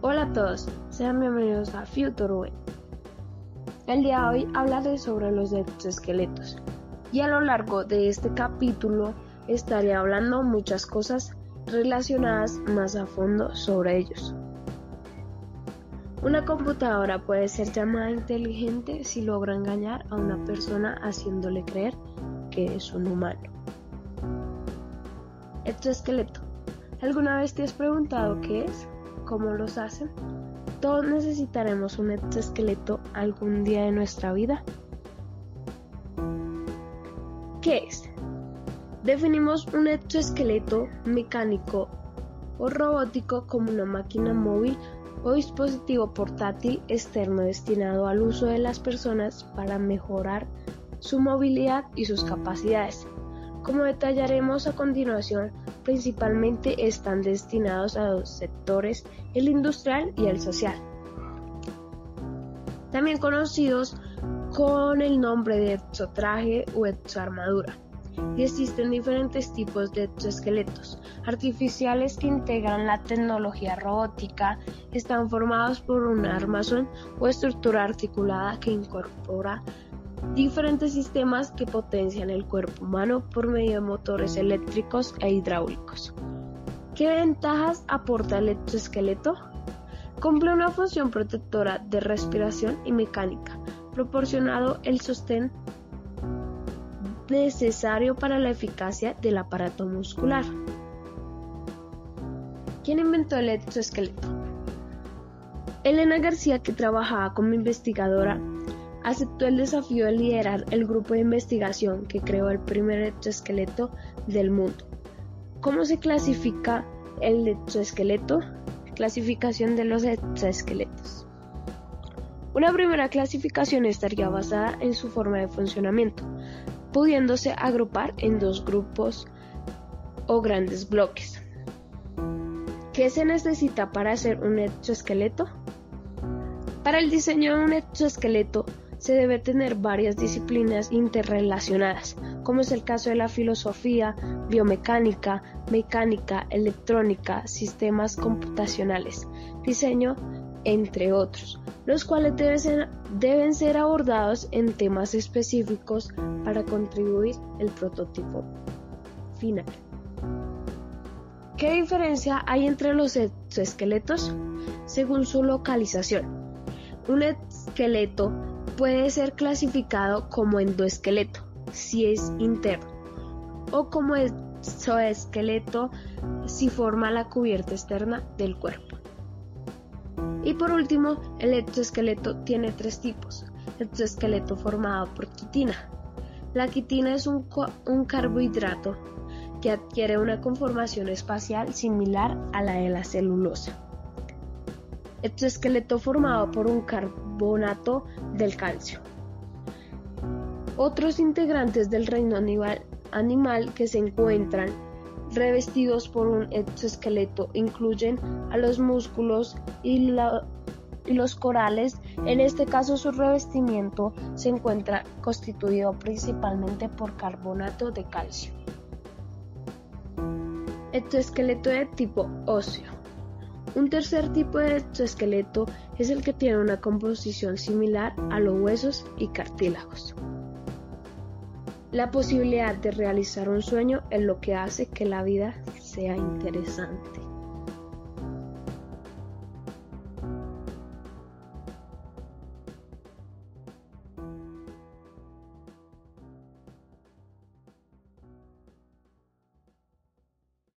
Hola a todos, sean bienvenidos a Future Web. El día de hoy hablaré sobre los exoesqueletos y a lo largo de este capítulo estaré hablando muchas cosas relacionadas más a fondo sobre ellos. Una computadora puede ser llamada inteligente si logra engañar a una persona haciéndole creer que es un humano. Exoesqueleto. ¿Alguna vez te has preguntado qué es? ¿Cómo los hacen? Todos necesitaremos un exoesqueleto algún día de nuestra vida. ¿Qué es? Definimos un exoesqueleto mecánico o robótico como una máquina móvil o dispositivo portátil externo destinado al uso de las personas para mejorar su movilidad y sus capacidades. Como detallaremos a continuación, principalmente están destinados a dos sectores, el industrial y el social. También conocidos con el nombre de exotraje o exoarmadura existen diferentes tipos de exoesqueletos artificiales que integran la tecnología robótica, están formados por un armazón o estructura articulada que incorpora diferentes sistemas que potencian el cuerpo humano por medio de motores eléctricos e hidráulicos. ¿Qué ventajas aporta el exoesqueleto? Cumple una función protectora de respiración y mecánica, proporcionado el sostén necesario para la eficacia del aparato muscular. ¿Quién inventó el exoesqueleto? Elena García, que trabajaba como investigadora, aceptó el desafío de liderar el grupo de investigación que creó el primer exoesqueleto del mundo. ¿Cómo se clasifica el exoesqueleto? Clasificación de los exoesqueletos. Una primera clasificación estaría basada en su forma de funcionamiento, pudiéndose agrupar en dos grupos o grandes bloques. ¿Qué se necesita para hacer un exoesqueleto? Para el diseño de un exoesqueleto se debe tener varias disciplinas interrelacionadas, como es el caso de la filosofía, biomecánica, mecánica, electrónica, sistemas computacionales, diseño, entre otros, los cuales deben ser, abordados en temas específicos para contribuir el prototipo final. ¿Qué diferencia hay entre los exoesqueletos? Según su localización. Un esqueleto puede ser clasificado como endoesqueleto si es interno o como exoesqueleto si forma la cubierta externa del cuerpo. Y por último, el exoesqueleto tiene tres tipos. Exoesqueleto formado por quitina. La quitina es un, un carbohidrato que adquiere una conformación espacial similar a la de la celulosa. Exoesqueleto formado por un carbonato del calcio. Otros integrantes del reino animal, animal que se encuentran revestidos por un exoesqueleto incluyen a los músculos y, y, los corales. En este caso su revestimiento se encuentra constituido principalmente por carbonato de calcio. Exoesqueleto de tipo óseo. Un tercer tipo de exoesqueleto es el que tiene una composición similar a los huesos y cartílagos. La posibilidad de realizar un sueño es lo que hace que la vida sea interesante.